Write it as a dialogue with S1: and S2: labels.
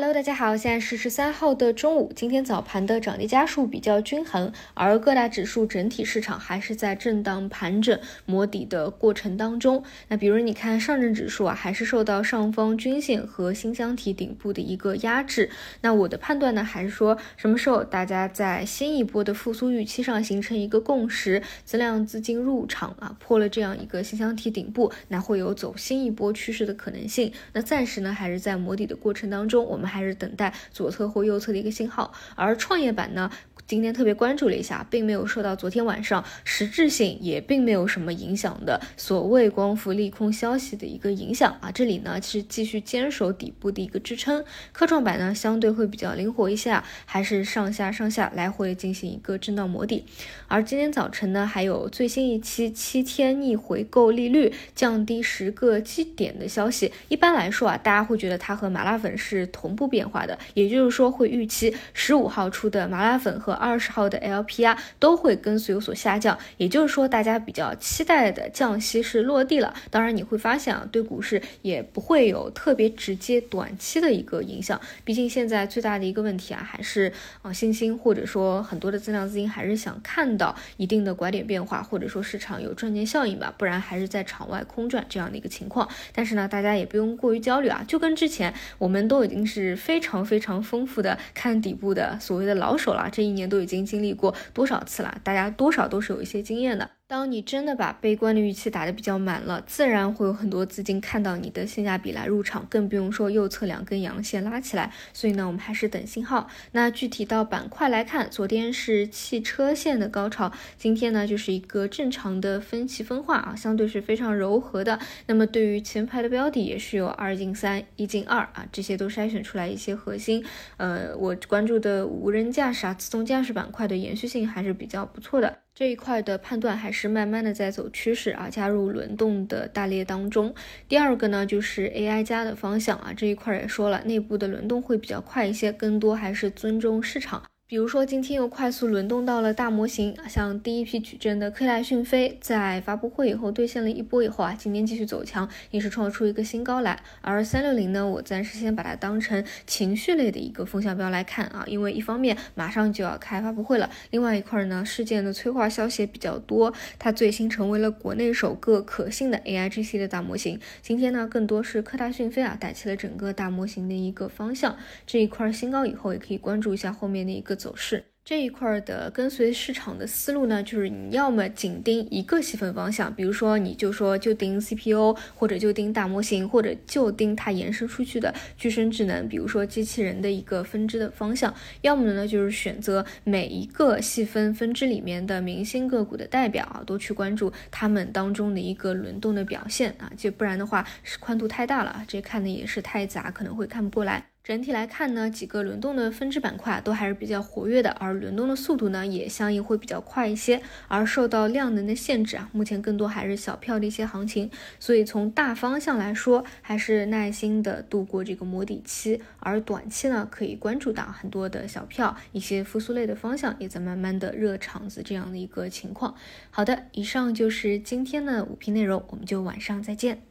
S1: Hello，大家好，现在是十三号的中午。今天早盘的涨跌家数比较均衡，而各大指数整体市场还是在震荡盘整、磨底的过程当中。那比如你看上证指数啊，还是受到上方均线和新箱体顶部的一个压制。那我的判断呢，还是说什么时候大家在新一波的复苏预期上形成一个共识，增量资金入场啊，破了这样一个新箱体顶部，那会有走新一波趋势的可能性。那暂时呢，还是在磨底的过程当中，我。们还是等待左侧或右侧的一个信号，而创业板呢？今天特别关注了一下，并没有受到昨天晚上实质性也并没有什么影响的所谓光伏利空消息的一个影响啊。这里呢是继续坚守底部的一个支撑，科创板呢相对会比较灵活一些啊，还是上下上下来回进行一个震荡磨底。而今天早晨呢，还有最新一期七天逆回购利率降低十个基点的消息。一般来说啊，大家会觉得它和麻辣粉是同步变化的，也就是说会预期十五号出的麻辣粉和二十号的 LPR 都会跟随有所下降，也就是说，大家比较期待的降息是落地了。当然，你会发现啊，对股市也不会有特别直接短期的一个影响。毕竟现在最大的一个问题啊，还是啊信心，或者说很多的增量资金还是想看到一定的拐点变化，或者说市场有赚钱效应吧，不然还是在场外空转这样的一个情况。但是呢，大家也不用过于焦虑啊，就跟之前我们都已经是非常非常丰富的看底部的所谓的老手了，这一年都已经经历过多少次了？大家多少都是有一些经验的。当你真的把悲观的预期打得比较满了，自然会有很多资金看到你的性价比来入场，更不用说右侧两根阳线拉起来。所以呢，我们还是等信号。那具体到板块来看，昨天是汽车线的高潮，今天呢就是一个正常的分歧分化啊，相对是非常柔和的。那么对于前排的标的也是有二进三，一进二啊，这些都筛选出来一些核心。呃，我关注的无人驾驶啊、自动驾驶板块的延续性还是比较不错的。这一块的判断还是慢慢的在走趋势啊，加入轮动的大列当中。第二个呢，就是 AI 加的方向啊，这一块也说了，内部的轮动会比较快一些，更多还是尊重市场。比如说，今天又快速轮动到了大模型，像第一批矩阵的科大讯飞，在发布会以后兑现了一波以后啊，今天继续走强，也是创出一个新高来。而三六零呢，我暂时先把它当成情绪类的一个风向标来看啊，因为一方面马上就要开发布会了，另外一块呢，事件的催化消息也比较多，它最新成为了国内首个可信的 AIGC 的大模型。今天呢，更多是科大讯飞啊，带起了整个大模型的一个方向。这一块新高以后，也可以关注一下后面的一个。走势这一块的跟随市场的思路呢，就是你要么紧盯一个细分方向，比如说你就说就盯 CPU，或者就盯大模型，或者就盯它延伸出去的具身智能，比如说机器人的一个分支的方向；要么呢就是选择每一个细分分支里面的明星个股的代表啊，多去关注他们当中的一个轮动的表现啊，就不然的话是宽度太大了，这看的也是太杂，可能会看不过来。整体来看呢，几个轮动的分支板块都还是比较活跃的，而轮动的速度呢也相应会比较快一些。而受到量能的限制啊，目前更多还是小票的一些行情，所以从大方向来说，还是耐心的度过这个磨底期。而短期呢，可以关注到很多的小票，一些复苏类的方向也在慢慢的热场子这样的一个情况。好的，以上就是今天的五评内容，我们就晚上再见。